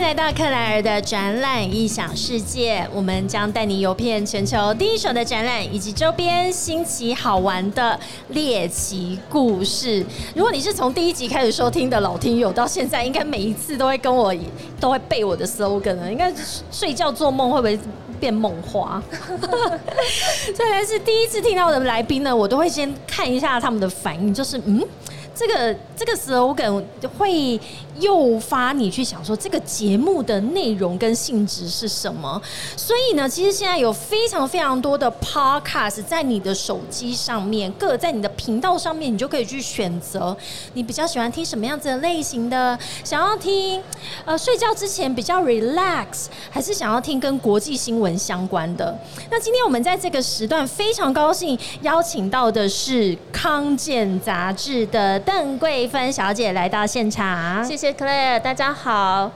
迎来到克莱尔的展览异想世界，我们将带你游遍全球第一手的展览以及周边新奇好玩的猎奇故事。如果你是从第一集开始收听的老听友，到现在应该每一次都会跟我都会背我的 slogan 了，应该睡觉做梦会不会变梦话？再来是第一次听到的来宾呢，我都会先看一下他们的反应，就是嗯。这个这个 slogan 会诱发你去想说，这个节目的内容跟性质是什么？所以呢，其实现在有非常非常多的 podcast 在你的手机上面，各在你的频道上面，你就可以去选择你比较喜欢听什么样子的类型的。想要听呃睡觉之前比较 relax，还是想要听跟国际新闻相关的？那今天我们在这个时段非常高兴邀请到的是康健杂志的。邓桂芬小姐来到现场，谢谢 Claire，大家好。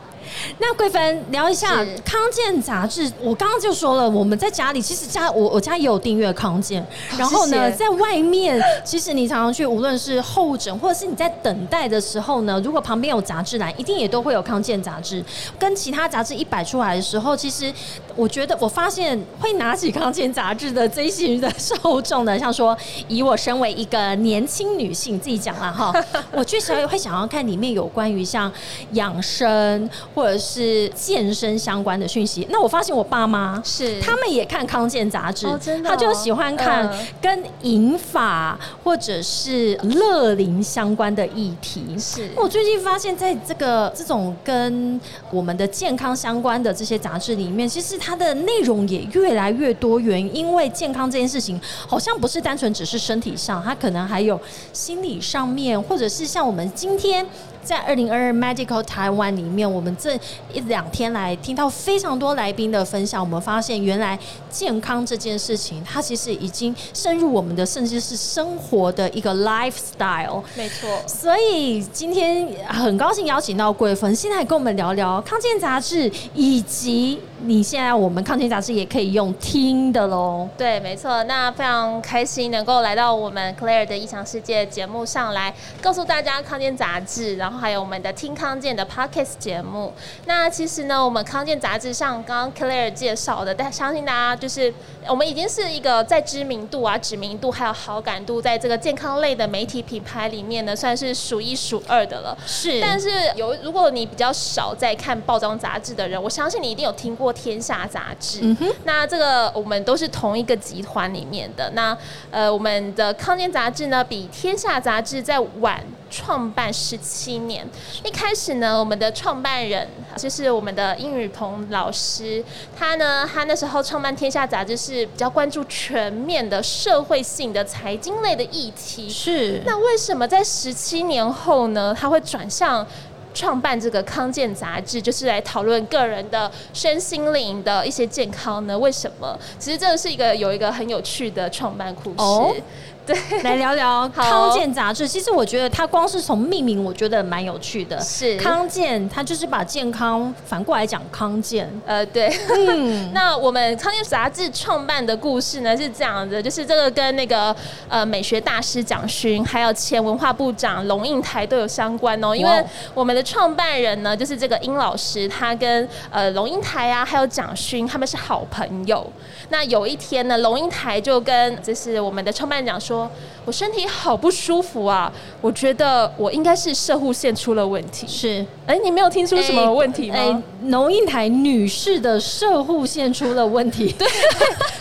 那桂芬聊一下康健杂志。我刚刚就说了，我们在家里其实家我我家也有订阅康健。然后呢，在外面其实你常常去，无论是候诊或者是你在等待的时候呢，如果旁边有杂志栏，一定也都会有康健杂志。跟其他杂志一摆出来的时候，其实我觉得我发现会拿起康健杂志的这一群的受众呢，像说以我身为一个年轻女性自己讲了哈，我确实会想要看里面有关于像养生。或者是健身相关的讯息，那我发现我爸妈是。他们也看康健杂志，他就喜欢看跟银发或者是乐龄相关的议题。是。我最近发现，在这个这种跟我们的健康相关的这些杂志里面，其实它的内容也越来越多。元，因为健康这件事情好像不是单纯只是身体上，它可能还有心理上面，或者是像我们今天。在二零二二 Medical Taiwan 里面，我们这一两天来听到非常多来宾的分享，我们发现原来健康这件事情，它其实已经深入我们的，甚至是生活的一个 lifestyle。没错。所以今天很高兴邀请到桂芬，现在跟我们聊聊康健杂志，以及你现在我们康健杂志也可以用听的喽。对，没错。那非常开心能够来到我们 Claire 的异想世界节目上来，告诉大家康健杂志，然后。还有我们的听康健的 podcast 节目。那其实呢，我们康健杂志上刚刚 Claire 介绍的，但相信大家就是我们已经是一个在知名度啊、知名度还有好感度，在这个健康类的媒体品牌里面呢，算是数一数二的了。是，但是有如果你比较少在看报章杂志的人，我相信你一定有听过天下杂志。那这个我们都是同一个集团里面的。那呃，我们的康健杂志呢，比天下杂志在晚。创办十七年，一开始呢，我们的创办人就是我们的英语鹏老师，他呢，他那时候创办天下杂志是比较关注全面的社会性的财经类的议题。是，那为什么在十七年后呢，他会转向创办这个康健杂志，就是来讨论个人的身心灵的一些健康呢？为什么？其实这个是一个有一个很有趣的创办故事。对，来聊聊康健杂志。其实我觉得它光是从命名，我觉得蛮有趣的。是康健，它就是把健康反过来讲康健。呃，对。嗯，那我们康健杂志创办的故事呢是这样的，就是这个跟那个呃美学大师蒋勋，还有前文化部长龙应台都有相关哦。因为我们的创办人呢，就是这个殷老师，他跟呃龙应台啊，还有蒋勋他们是好朋友。那有一天呢，龙应台就跟就是我们的创办人讲说。说我身体好不舒服啊！我觉得我应该是射护线出了问题。是，哎，你没有听出什么问题吗？哎农印台女士的射护线出了问题。对，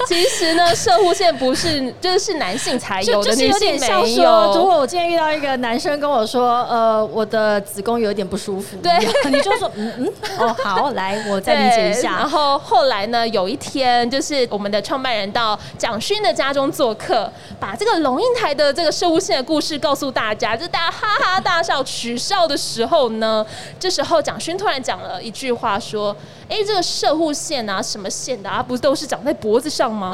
其实呢，射护线不是就是男性才有的，就是有点像说，如果我今天遇到一个男生跟我说，呃，我的子宫有点不舒服，对，你就说，嗯嗯，哦，好，来，我再理解一下。然后后来呢，有一天，就是我们的创办人到蒋勋的家中做客，把这个。龙应台的这个射物线的故事告诉大家，就是大家哈哈大笑取笑的时候呢，这时候蒋勋突然讲了一句话说。哎，这个射护线啊，什么线的啊？不都是长在脖子上吗？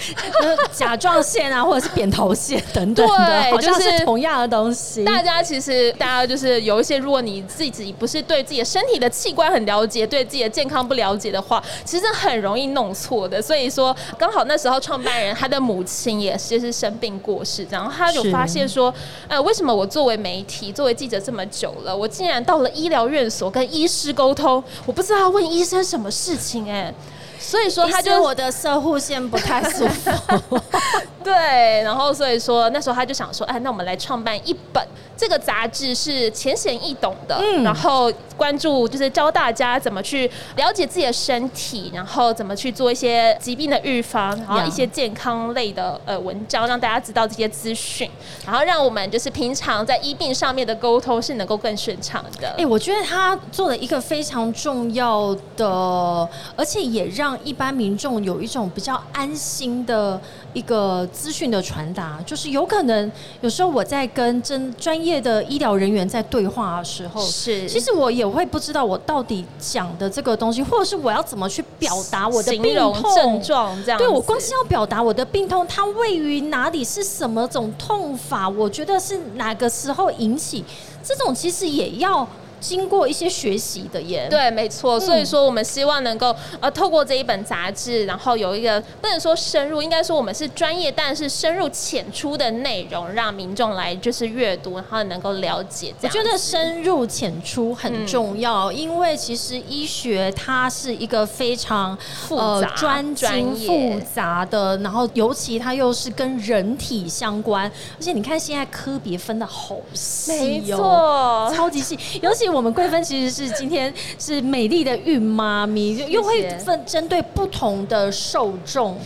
甲状腺啊，或者是扁桃腺等等的，就是同样的东西。大家其实，大家就是有一些，如果你自己不是对自己的身体的器官很了解，对自己的健康不了解的话，其实很容易弄错的。所以说，刚好那时候创办人他的母亲也是是生病。病过世，然后他有发现说，呃，为什么我作为媒体、作为记者这么久了，我竟然到了医疗院所跟医师沟通，我不知道问医生什么事情哎。所以说，他就我的射护线不太舒服。对，然后所以说那时候他就想说，哎，那我们来创办一本这个杂志，是浅显易懂的，然后关注就是教大家怎么去了解自己的身体，然后怎么去做一些疾病的预防，然后一些健康类的呃文章，让大家知道这些资讯，然后让我们就是平常在医病上面的沟通是能够更顺畅的。哎，我觉得他做了一个非常重要的，而且也让一般民众有一种比较安心的一个。资讯的传达，就是有可能有时候我在跟真专业的医疗人员在对话的时候，是其实我也会不知道我到底讲的这个东西，或者是我要怎么去表达我的病痛症状这样。对我光是要表达我的病痛，它位于哪里，是什么种痛法，我觉得是哪个时候引起，这种其实也要。经过一些学习的耶，对，没错。所以说，我们希望能够呃，透过这一本杂志，然后有一个不能说深入，应该说我们是专业，但是深入浅出的内容，让民众来就是阅读，然后能够了解。我觉得深入浅出很重要，因为其实医学它是一个非常复杂、专精、复杂的，然后尤其它又是跟人体相关，而且你看现在科别分的好细哦，超级细，尤其。我们贵芬其实是今天是美丽的孕妈咪，又会分针对不同的受众，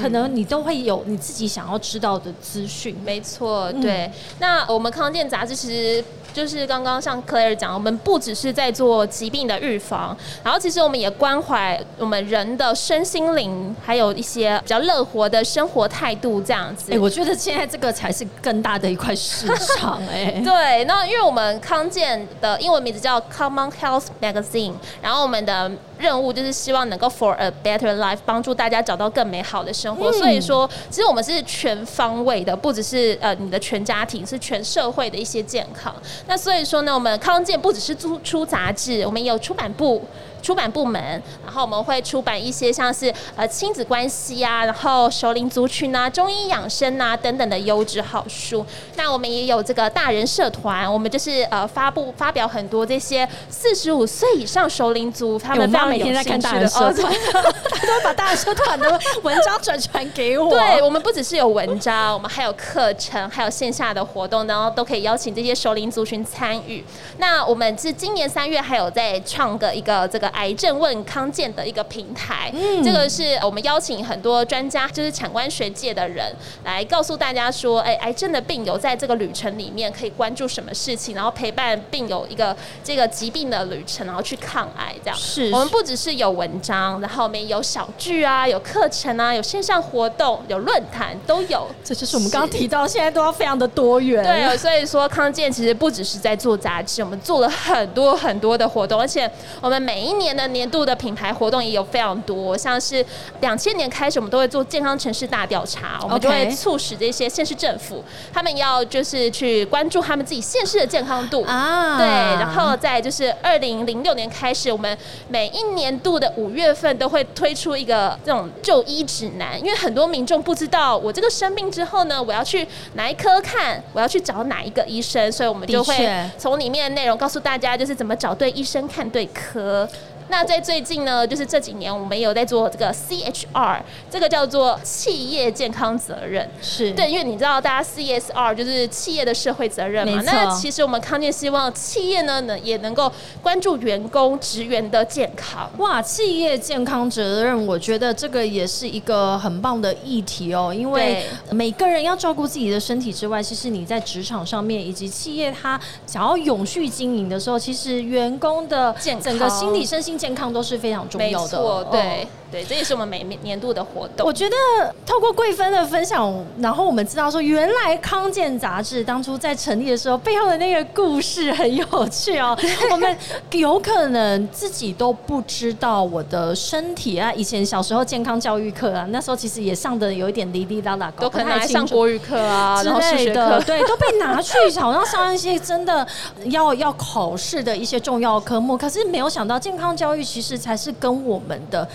可能你都会有你自己想要知道的资讯。没错，对。那我们康健杂志其实。就是刚刚像 Claire 讲，我们不只是在做疾病的预防，然后其实我们也关怀我们人的身心灵，还有一些比较乐活的生活态度这样子。哎，我觉得现在这个才是更大的一块市场哎。对，那因为我们康健的英文名字叫 Common Health Magazine，然后我们的。任务就是希望能够 for a better life，帮助大家找到更美好的生活。所以说，其实我们是全方位的，不只是呃你的全家庭，是全社会的一些健康。那所以说呢，我们康健不只是出出杂志，我们也有出版部。出版部门，然后我们会出版一些像是呃亲子关系啊，然后熟龄族群啊、中医养生啊等等的优质好书。那我们也有这个大人社团，我们就是呃发布发表很多这些四十五岁以上熟龄族他们非常每天在看大人社团，他 都会把大人社团的文章转传给我。对，我们不只是有文章，我们还有课程，还有线下的活动，然后都可以邀请这些熟龄族群参与。那我们是今年三月还有在创个一个这个。癌症问康健的一个平台，嗯这个是我们邀请很多专家，就是产官学界的人来告诉大家说，哎，癌症的病友在这个旅程里面可以关注什么事情，然后陪伴病友一个这个疾病的旅程，然后去抗癌。这样，是我们不只是有文章，然后我们有小剧啊，有课程啊，有线上活动，有论坛都有。这就是我们刚刚提到，现在都要非常的多元。对，所以说康健其实不只是在做杂志，我们做了很多很多的活动，而且我们每一年的年度的品牌活动也有非常多，像是两千年开始，我们都会做健康城市大调查，我们就会促使这些县市政府，他们要就是去关注他们自己县市的健康度啊。对，然后在就是二零零六年开始，我们每一年度的五月份都会推出一个这种就医指南，因为很多民众不知道我这个生病之后呢，我要去哪一科看，我要去找哪一个医生，所以我们就会从里面的内容告诉大家，就是怎么找对医生、看对科。那在最近呢，就是这几年我们有在做这个 CHR，这个叫做企业健康责任，是对，因为你知道大家 CSR 就是企业的社会责任嘛。那其实我们康健希望企业呢，能也能够关注员工职员的健康。哇，企业健康责任，我觉得这个也是一个很棒的议题哦。因为每个人要照顾自己的身体之外，其实你在职场上面以及企业它想要永续经营的时候，其实员工的健整个心理身心。健康都是非常重要的，对。对，这也是我们每年度的活动。我觉得透过贵芬的分享，然后我们知道说，原来康健杂志当初在成立的时候，背后的那个故事很有趣哦。我们有可能自己都不知道我的身体啊，以前小时候健康教育课啊，那时候其实也上的有一点滴滴答答，都可能还上国语课啊之类的，对，都被拿去好像上一些真的要要考试的一些重要科目。可是没有想到，健康教育其实才是跟我们的。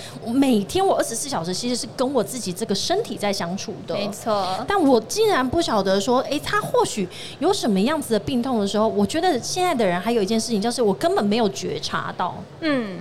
每天我二十四小时其实是跟我自己这个身体在相处的，没错。但我竟然不晓得说，哎，他或许有什么样子的病痛的时候，我觉得现在的人还有一件事情，就是我根本没有觉察到。嗯，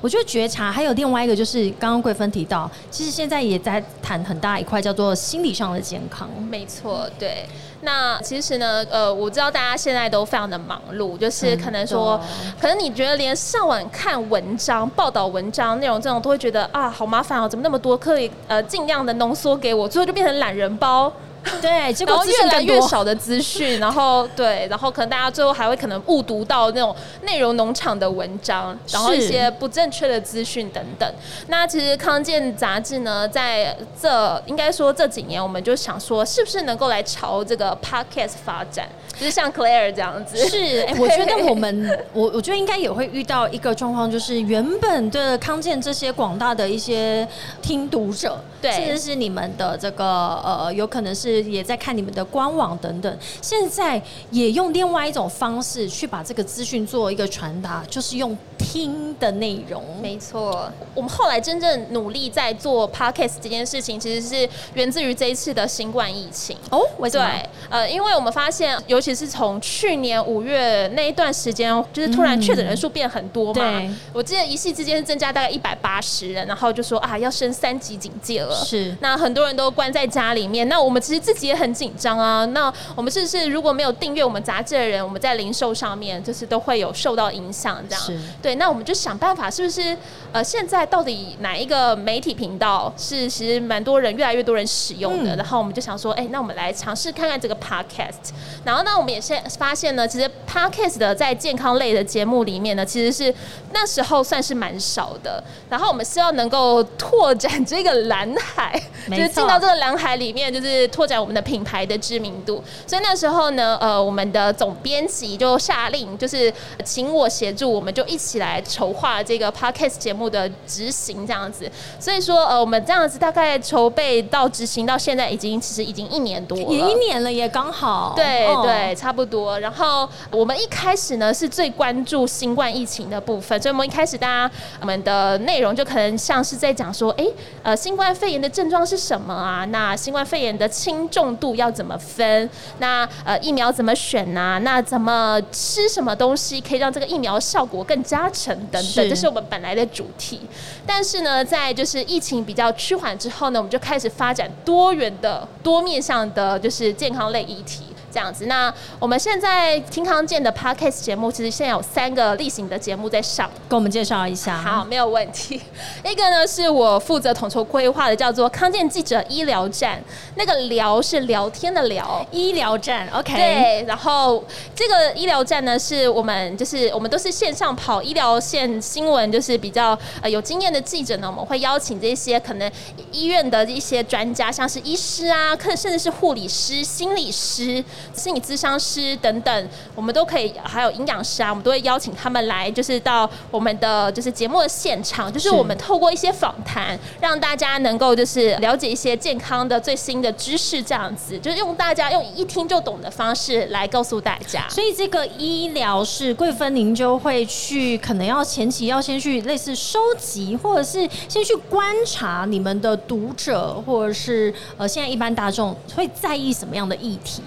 我觉得觉察还有另外一个，就是刚刚桂芬提到，其实现在也在谈很大一块叫做心理上的健康。没错，对。那其实呢，呃，我知道大家现在都非常的忙碌，就是可能说，可能你觉得连上网看文章、报道文章内容这种，都会觉得啊，好麻烦哦，怎么那么多，可以呃尽量的浓缩给我，最后就变成懒人包。对，然后越来越少的资讯，然后对，然后可能大家最后还会可能误读到那种内容农场的文章，然后一些不正确的资讯等等。那其实康健杂志呢，在这应该说这几年，我们就想说，是不是能够来朝这个 podcast 发展，就是像 Claire 这样子。是，哎，我觉得我们，我我觉得应该也会遇到一个状况，就是原本的康健这些广大的一些听读者，对，甚至是你们的这个呃，有可能是。也在看你们的官网等等，现在也用另外一种方式去把这个资讯做一个传达，就是用听的内容。没错，我们后来真正努力在做 podcast 这件事情，其实是源自于这一次的新冠疫情。哦，为什么？呃，因为我们发现，尤其是从去年五月那一段时间，就是突然确诊人数变很多嘛。我记得一夕之间增加大概一百八十人，然后就说啊，要升三级警戒了。是，那很多人都关在家里面。那我们其实。自己也很紧张啊。那我们是不是如果没有订阅我们杂志的人，我们在零售上面就是都会有受到影响？这样对。那我们就想办法，是不是呃，现在到底哪一个媒体频道是其实蛮多人越来越多人使用的？然后我们就想说，哎，那我们来尝试看看这个 podcast。然后呢，我们也现发现呢，其实 podcast 的在健康类的节目里面呢，其实是那时候算是蛮少的。然后我们希望能够拓展这个蓝海，就是进到这个蓝海里面，就是拓展。在我们的品牌的知名度，所以那时候呢，呃，我们的总编辑就下令，就是请我协助，我们就一起来筹划这个 podcast 节目的执行，这样子。所以说，呃，我们这样子大概筹备到执行到现在，已经其实已经一年多，也一年了，也刚好。对对，差不多。然后我们一开始呢是最关注新冠疫情的部分，所以我们一开始大家我们的内容就可能像是在讲说，哎，呃，新冠肺炎的症状是什么啊？那新冠肺炎的轻重度要怎么分？那呃疫苗怎么选呢？那怎么吃什么东西可以让这个疫苗效果更加成？等等，这是我们本来的主题。但是呢，在就是疫情比较趋缓之后呢，我们就开始发展多元的、多面向的，就是健康类议题。这样子，那我们现在听康健的 podcast 节目，其实现在有三个例行的节目在上，跟我们介绍一下。好，没有问题。一个呢是我负责统筹规划的，叫做康健记者医疗站。那个聊是聊天的聊，医疗站。OK。对，然后这个医疗站呢，是我们就是我们都是线上跑医疗线新闻，就是比较呃有经验的记者呢，我们会邀请这些可能医院的一些专家，像是医师啊，可甚至是护理师、心理师。心理咨商师等等，我们都可以，还有营养师啊，我们都会邀请他们来，就是到我们的就是节目的现场，就是我们透过一些访谈，让大家能够就是了解一些健康的最新的知识，这样子，就是用大家用一听就懂的方式来告诉大家。所以这个医疗是贵芬，您就会去，可能要前期要先去类似收集，或者是先去观察你们的读者，或者是呃现在一般大众会在意什么样的议题？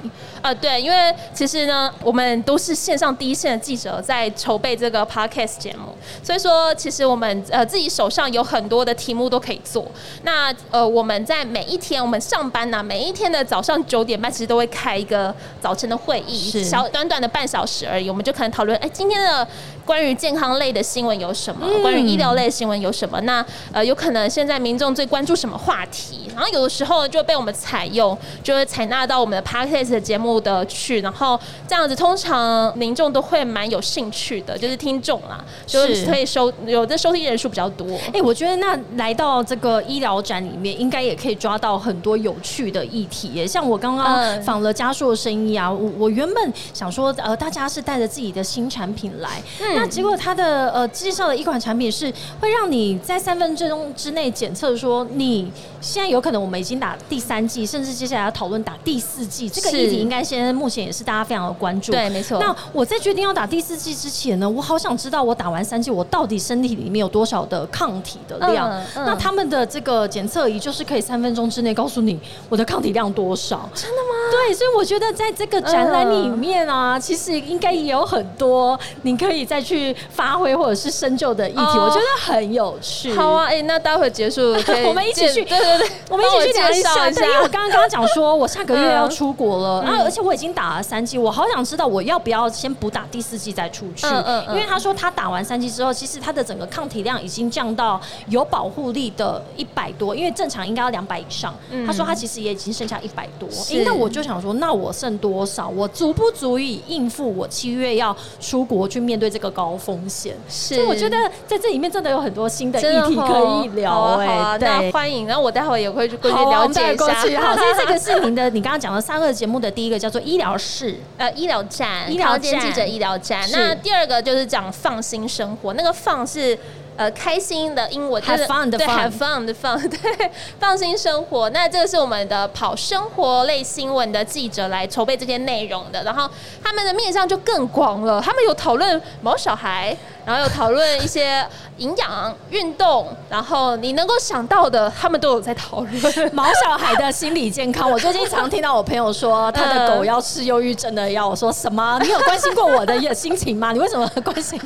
呃，对，因为其实呢，我们都是线上第一线的记者，在筹备这个 podcast 节目，所以说，其实我们呃自己手上有很多的题目都可以做。那呃，我们在每一天我们上班呢，每一天的早上九点半，其实都会开一个早晨的会议，小短短的半小时而已，我们就可能讨论，哎，今天的关于健康类的新闻有什么？关于医疗类的新闻有什么？那呃，有可能现在民众最关注什么话题？然后有的时候就被我们采用，就会采纳到我们的 podcast 节目。的去，然后这样子，通常民众都会蛮有兴趣的，就是听众啦，就是可以收有的收听人数比较多。哎，我觉得那来到这个医疗展里面，应该也可以抓到很多有趣的议题。像我刚刚访了嘉硕生意啊，我我原本想说，呃，大家是带着自己的新产品来，那结果他的呃介绍的一款产品是会让你在三分钟之内检测说你现在有可能我们已经打第三季，甚至接下来要讨论打第四季，这个议题应该现在目前也是大家非常的关注。对，没错。那我在决定要打第四季之前呢，我好想知道我打完三季我到底身体里面有多少的抗体的量。那他们的这个检测仪就是可以三分钟之内告诉你我的抗体量多少。真的吗？对，所以我觉得在这个展览里面啊，其实应该也有很多你可以再去发挥或者是深究的议题，我觉得很有趣。好啊，哎，那待会结束，我们一起去，对对对，我们一起去聊一下。对，因为我刚刚刚刚讲说，我下个月要出国了，然后而且我已经打了三剂，我好想知道我要不要先补打第四剂再出去。嗯嗯。因为他说他打完三剂之后，其实他的整个抗体量已经降到有保护力的一百多，因为正常应该要两百以上。他说他其实也已经剩下一百多。那我就想说，那我剩多少？我足不足以应付我七月要出国去面对这个高风险？是，我觉得在这里面真的有很多新的议题可以聊。哎，那欢迎。然后我待会也会去过去了解一下。好，所以这个是您的，你刚刚讲的三个节目的第一个叫做医疗室，呃，医疗站，医疗站记者医疗站。那第二个就是讲放心生活，那个放是。呃，开心的英文就是对，have fun 的 fun，对，放心生活。那这个是我们的跑生活类新闻的记者来筹备这些内容的，然后他们的面向就更广了，他们有讨论毛小孩。然后有讨论一些营养、运动，然后你能够想到的，他们都有在讨论。毛小孩的心理健康，我最近常听到我朋友说，他的狗要吃忧郁症的药。我说什么？你有关心过我的心情吗？你为什么关心？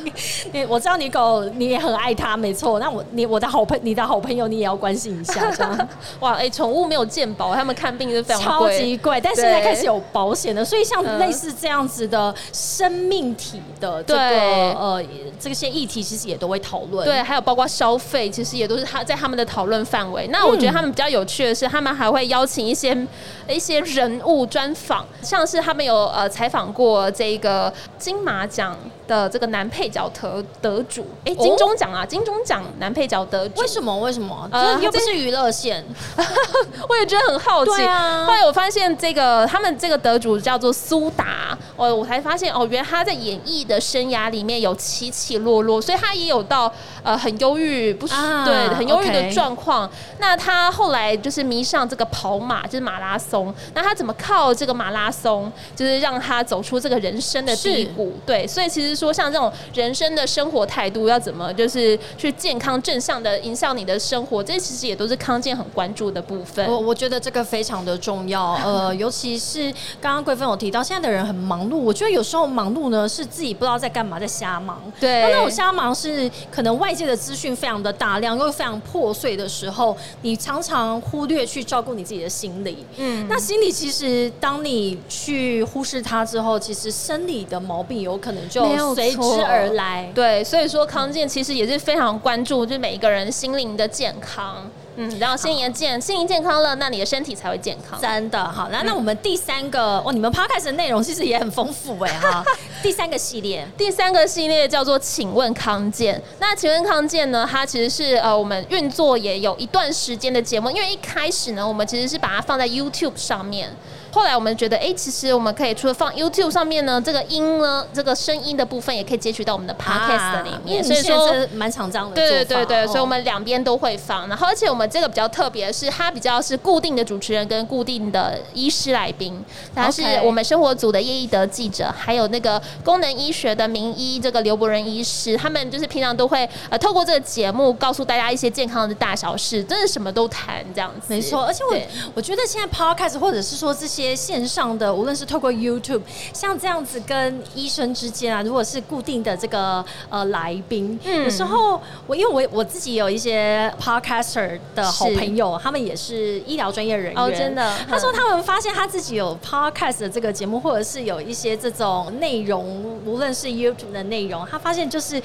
你我知道你狗，你也很爱它，没错。那我你我的好朋，你的好朋友，你也要关心一下，这样。哇，哎，宠物没有健保，他们看病是非常超级贵，但现在开始有保险了，所以像类似这样子的生命体的这个呃这。这些议题其实也都会讨论，对，还有包括消费，其实也都是他在他们的讨论范围。那我觉得他们比较有趣的是，他们还会邀请一些一些人物专访，像是他们有呃采访过这个金马奖的这个男配角得得主，哎，金钟奖啊，金钟奖男配角得主，为什么？为什么？呃，又不是娱乐线，我也觉得很好奇。后来我发现这个他们这个得主叫做苏达，哦我才发现哦，原来他在演艺的生涯里面有起起。落落，所以他也有到呃很忧郁，不是对很忧郁的状况。那他后来就是迷上这个跑马，就是马拉松。那他怎么靠这个马拉松，就是让他走出这个人生的低谷？对，所以其实说像这种人生的生活态度要怎么，就是去健康正向的影响你的生活，这其实也都是康健很关注的部分。我我觉得这个非常的重要，呃，尤其是刚刚桂芬有提到，现在的人很忙碌，我觉得有时候忙碌呢是自己不知道在干嘛，在瞎忙。对。那种瞎忙是可能外界的资讯非常的大量又非常破碎的时候，你常常忽略去照顾你自己的心理。嗯，那心理其实当你去忽视它之后，其实生理的毛病有可能就随之而来。对，所以说康健其实也是非常关注，就是每一个人心灵的健康。嗯，然后心灵健心灵健康了，那你的身体才会健康。真的好，那那我们第三个哦，你们 podcast 的内容其实也很丰富哎哈。第三个系列，第三个系列叫做“请问康健”。那请问康健呢？它其实是呃我们运作也有一段时间的节目，因为一开始呢，我们其实是把它放在 YouTube 上面。后来我们觉得，哎，其实我们可以除了放 YouTube 上面呢，这个音呢，这个声音的部分也可以截取到我们的 Podcast 里面。所以说蛮常这样的。对对对对，所以我们两边都会放。然后，而且我们这个比较特别的是，它比较是固定的主持人跟固定的医师来宾。他是我们生活组的叶一德记者，还有那个功能医学的名医这个刘伯仁医师，他们就是平常都会呃透过这个节目告诉大家一些健康的大小事，真的什么都谈这样子。没错，而且我我觉得现在 Podcast 或者是说这些。些线上的，无论是透过 YouTube，像这样子跟医生之间啊，如果是固定的这个呃来宾，嗯。有时候我因为我我自己有一些 Podcaster 的好朋友，他们也是医疗专业人员，哦，真的，他说他们发现他自己有 Podcast 的这个节目，或者是有一些这种内容，无论是 YouTube 的内容，他发现就是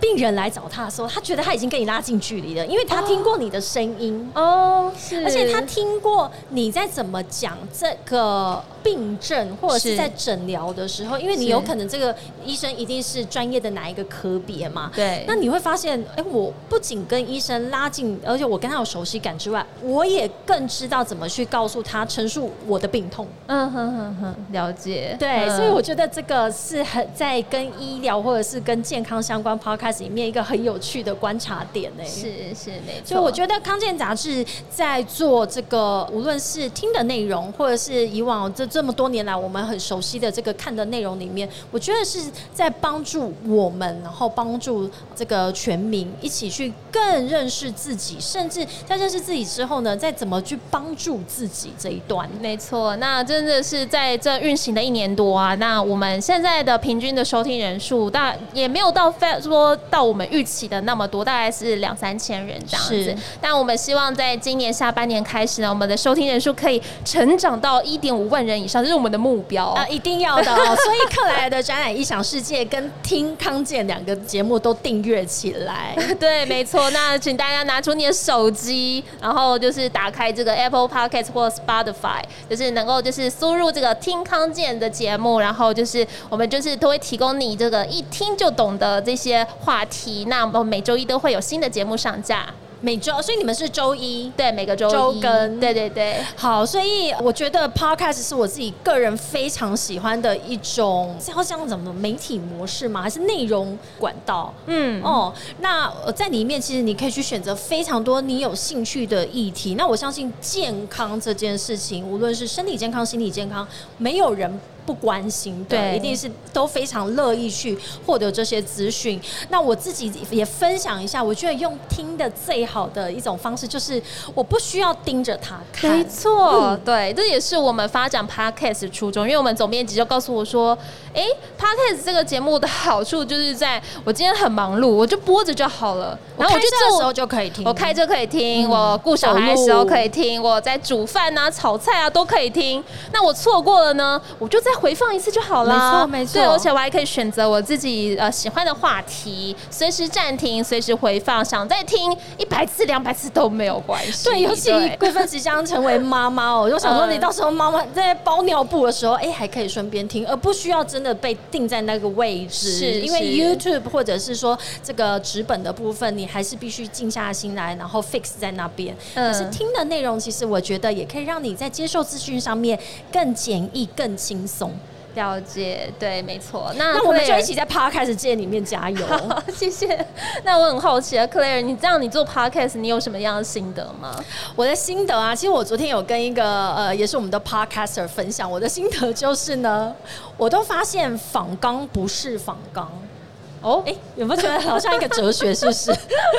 病人来找他的时候，他觉得他已经跟你拉近距离了，因为他听过你的声音。哦，是，而且他听过你在怎么讲这个。个病症或者是在诊疗的时候，因为你有可能这个医生一定是专业的哪一个科别嘛？对。那你会发现，哎，我不仅跟医生拉近，而且我跟他有熟悉感之外，我也更知道怎么去告诉他陈述我的病痛。嗯哼哼哼，了解。对，嗯所以我觉得这个是很在跟医疗或者是跟健康相关 podcast 里面一个很有趣的观察点呢、是是没错。所以我觉得康健杂志在做这个，无论是听的内容，或者是以往这这么多年来我们很熟悉的这个看的内容里面，我觉得是在帮助我们，然后帮助这个全民一起去更认识自己，甚至在认识自己之后呢，再怎么去帮助自己这一段。没错，那真的是在这运行的一年多啊，那我们现在的平均的收听人数，大也没有到非说到我们预期的那么多，大概是两三千人这样子是。但我们希望在今年下半年开始呢，我们的收听人数可以成长到一点五万人以上，这是我们的目标。啊，一定要的哦！所以克莱尔的展览异想世界跟听康健两个节目都订阅起来。对，没错。那请大家拿出你的手机，然后就是打开这个 Apple Podcast 或 Spotify，就是能够就是输入这个听康健的节目，然后就是我们就是都会提供你这个一听就懂的这些话题。那我们每周一都会有新的节目上架，每周，所以你们是周一。对，每个周一周更对对对。好，所以我觉得 podcast 是我自己个人非常喜欢的一种，是要像怎么媒体模式吗？还是内容管道？嗯，哦，那呃在里面其实你可以去选择非常多你有兴趣的议题。那我相信健康这件事情，无论是身体健康、心理健康，没有人。不关心的，对一定是都非常乐意去获得这些资讯。那我自己也分享一下，我觉得用听的最好的一种方式，就是我不需要盯着他看，没错，嗯对，这也是我们发展 podcast 的初衷。因为我们总编辑就告诉我说，哎、p o d c a s t 这个节目的好处就是在我今天很忙碌，我就播着就好了，然后我就做开车的时候就可以听，我开车可以听，嗯我顾小孩的时候可以听，我在煮饭啊、炒菜啊都可以听。那我错过了呢，我就再回放一次就好了。没错没错对，而且我还可以选择我自己呃喜欢的话题，随时暂停，随时回放，想再听一百次、两百次都没有关系。对，尤其对贵芬即将成为妈妈哦，我就想说，嗯你到时候妈妈在包尿布的时候，哎，还可以顺便听，而不需要真的被定在那个位置。是因为 YouTube 或者是说这个纸本的部分，你还是必须静下心来，然后 fix 在那边。嗯可是听的内容，其实我觉得也可以让你在接受资讯上面更简易、更轻松。了解，对，没错。那那我们就一起在 Podcast 界里面加油。谢谢。那我很好奇啊，Claire，你这样你做 podcast，你有什么样的心得吗？我的心得啊，其实我昨天有跟一个呃，也是我们的 podcaster 分享，我的心得就是呢，我都发现仿钢不是仿纲。哦，哎、有没有觉得好像一个哲学？是不是？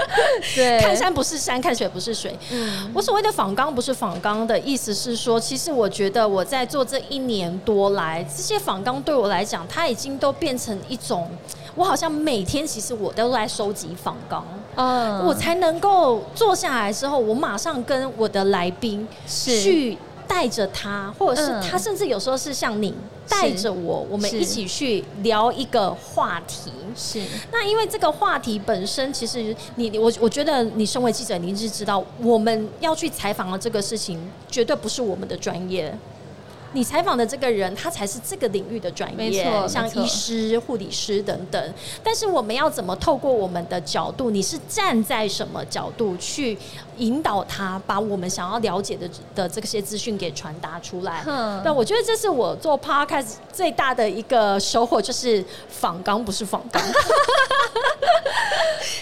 对看山不是山，看水不是水。嗯我所谓的仿纲不是仿纲的意思是说，其实我觉得我在做这一年多来，这些仿纲对我来讲，它已经都变成一种，我好像每天其实我都在收集仿纲。嗯我才能够坐下来之后，我马上跟我的来宾是去带着他，或者是嗯他，甚至有时候是像你带着我，我们一起去聊一个话题。是那因为这个话题本身，其实你我我觉得你身为记者，你是知道我们要去采访的这个事情，绝对不是我们的专业。你采访的这个人，他才是这个领域的专业，像医师、护理师等等。但是我们要怎么透过我们的角度，你是站在什么角度去引导他，把我们想要了解的的这些资讯给传达出来？嗯对，我觉得这是我做 podcast 最大的一个收获，就是仿纲不是仿纲。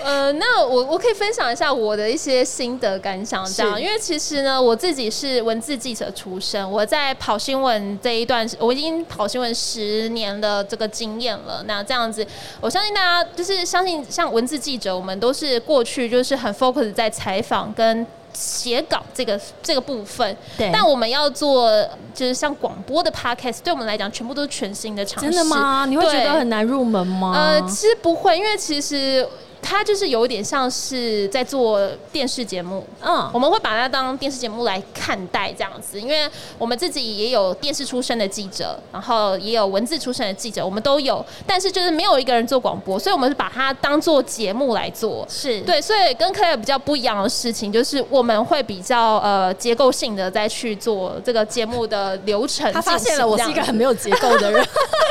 呃，那我我可以分享一下我的一些心得感想，这样，因为其实呢，我自己是文字记者出身，我在跑新闻这一段，我已经跑新闻十年的这个经验了。那这样子，我相信大家就是相信，像文字记者，我们都是过去就是很 focus 在采访跟。写稿这个这个部分，对但我们要做就是像广播的 podcast，对我们来讲，全部都是全新的尝试。真的吗？你会觉得很难入门吗？呃，其实不会，因为其实它就是有一点像是在做电视节目。嗯我们会把它当电视节目来看待，这样子，因为我们自己也有电视出身的记者，然后也有文字出身的记者，我们都有，但是就是没有一个人做广播，所以我们是把它当做节目来做。是对，所以跟 Claire 比较不一样的事情，就是我们会比较呃结构性的再去做这个节目的流程。他发现了我是一个很没有有结构的人。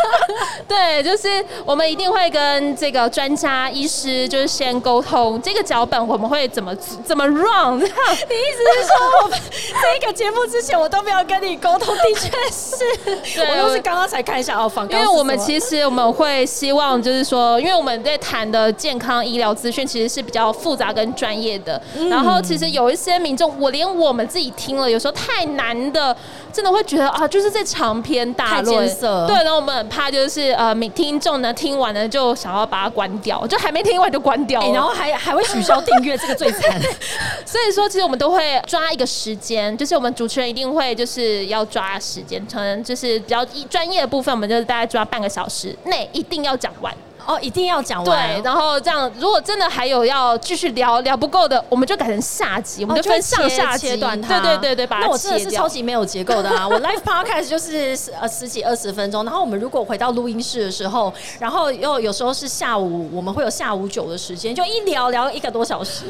对，就是我们一定会跟这个专家医师，就是就是先沟通这个脚本我们会怎么怎么 run。你意思是说我们这个节目之前我都没有跟你沟通？的确是，我都是刚刚才看一下哦，访。因为我们其实我们会希望就是说，因为我们在谈的健康医疗资讯其实是比较复杂跟专业的，然后其实有一些民众，我连我们自己听了有时候太难的，真的会觉得啊，就是在长篇大论。对，然后我们很怕就是呃，听众呢听完了就想要把它关掉，就还没听完就关掉，然后还还会取消订阅，这个最惨。所以说，其实我们都会抓一个时间，就是我们主持人一定会就是要抓时间，可能就是比较专业的部分，我们就是大概抓半个小时内一定要讲完。哦，一定要讲完。对，然后这样，如果真的还有要继续聊聊不够的，我们就改成下集，我们就分上下切断它。对对对对，把那我真的是超级没有结构的啊！我 live podcast 就是呃十几二十分钟，然后我们如果回到录音室的时候，然后又有时候是下午，我们会有下午酒的时间，就一聊聊一个多小时，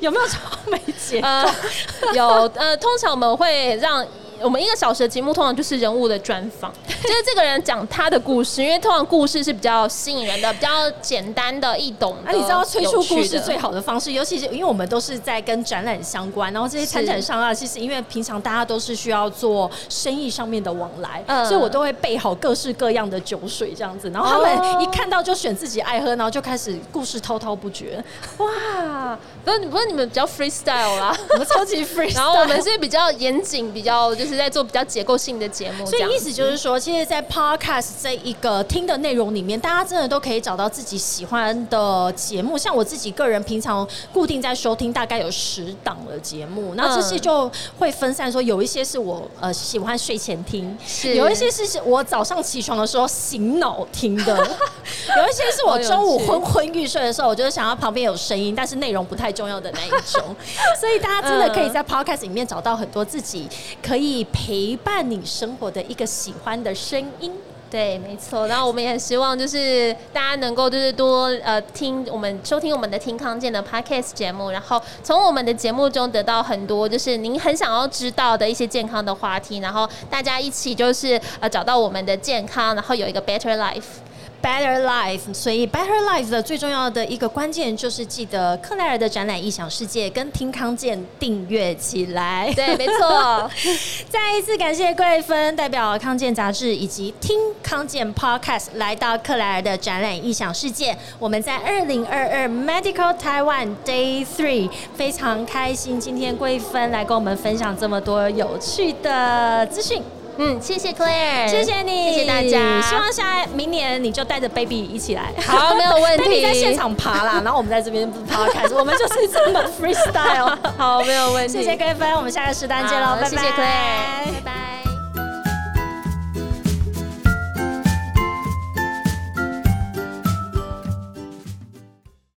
有没有超没结构？有呃，通常我们会让。我们一个小时的节目通常就是人物的专访，就是这个人讲他的故事，因为通常故事是比较吸引人的，比较简单的易懂。啊，你知道催促故事最好的方式，尤其是因为我们都是在跟展览相关，然后这些参展商啊，其实因为平常大家都是需要做生意上面的往来，所以我都会备好各式各样的酒水这样子，然后他们一看到就选自己爱喝，然后就开始故事滔滔不绝。哇，不是不是你们比较 freestyle 啦，我们超级 freestyle，然后我们是比较严谨，比较就是。在做比较结构性的节目，所以意思就是说，其实，在 podcast 这一个听的内容里面，大家真的都可以找到自己喜欢的节目。像我自己个人平常固定在收听大概有十档的节目，那这些就会分散，说有一些是我呃喜欢睡前听，是有一些是我早上起床的时候醒脑听的，有一些是我中午昏昏欲睡的时候，我就是想要旁边有声音，但是内容不太重要的那一种。所以大家真的可以在 podcast 里面找到很多自己可以。陪伴你生活的一个喜欢的声音，对，没错。然后我们也很希望，就是大家能够就是多呃听我们收听我们的听康健的 podcast 节目，然后从我们的节目中得到很多就是您很想要知道的一些健康的话题，然后大家一起就是呃找到我们的健康，然后有一个 better life。Better Life，所以 Better Life 的最重要的一个关键就是记得克莱尔的展览异想世界跟听康健订阅起来。对，没错。再一次感谢桂芬代表康健杂志以及听康健 Podcast 来到克莱尔的展览异想世界。我们在二零二二 Medical Taiwan Day Three 非常开心，今天桂芬来跟我们分享这么多有趣的资讯。嗯，谢谢 Claire，谢谢你，谢谢大家。希望下明年你就带着 baby 一起来，好，没有问题。baby 在现场爬啦，然后我们在这边爬开始，我们就是这么 freestyle。好，没有问题。谢谢各位，我们下个时段见喽，拜拜。谢谢 Claire，拜拜。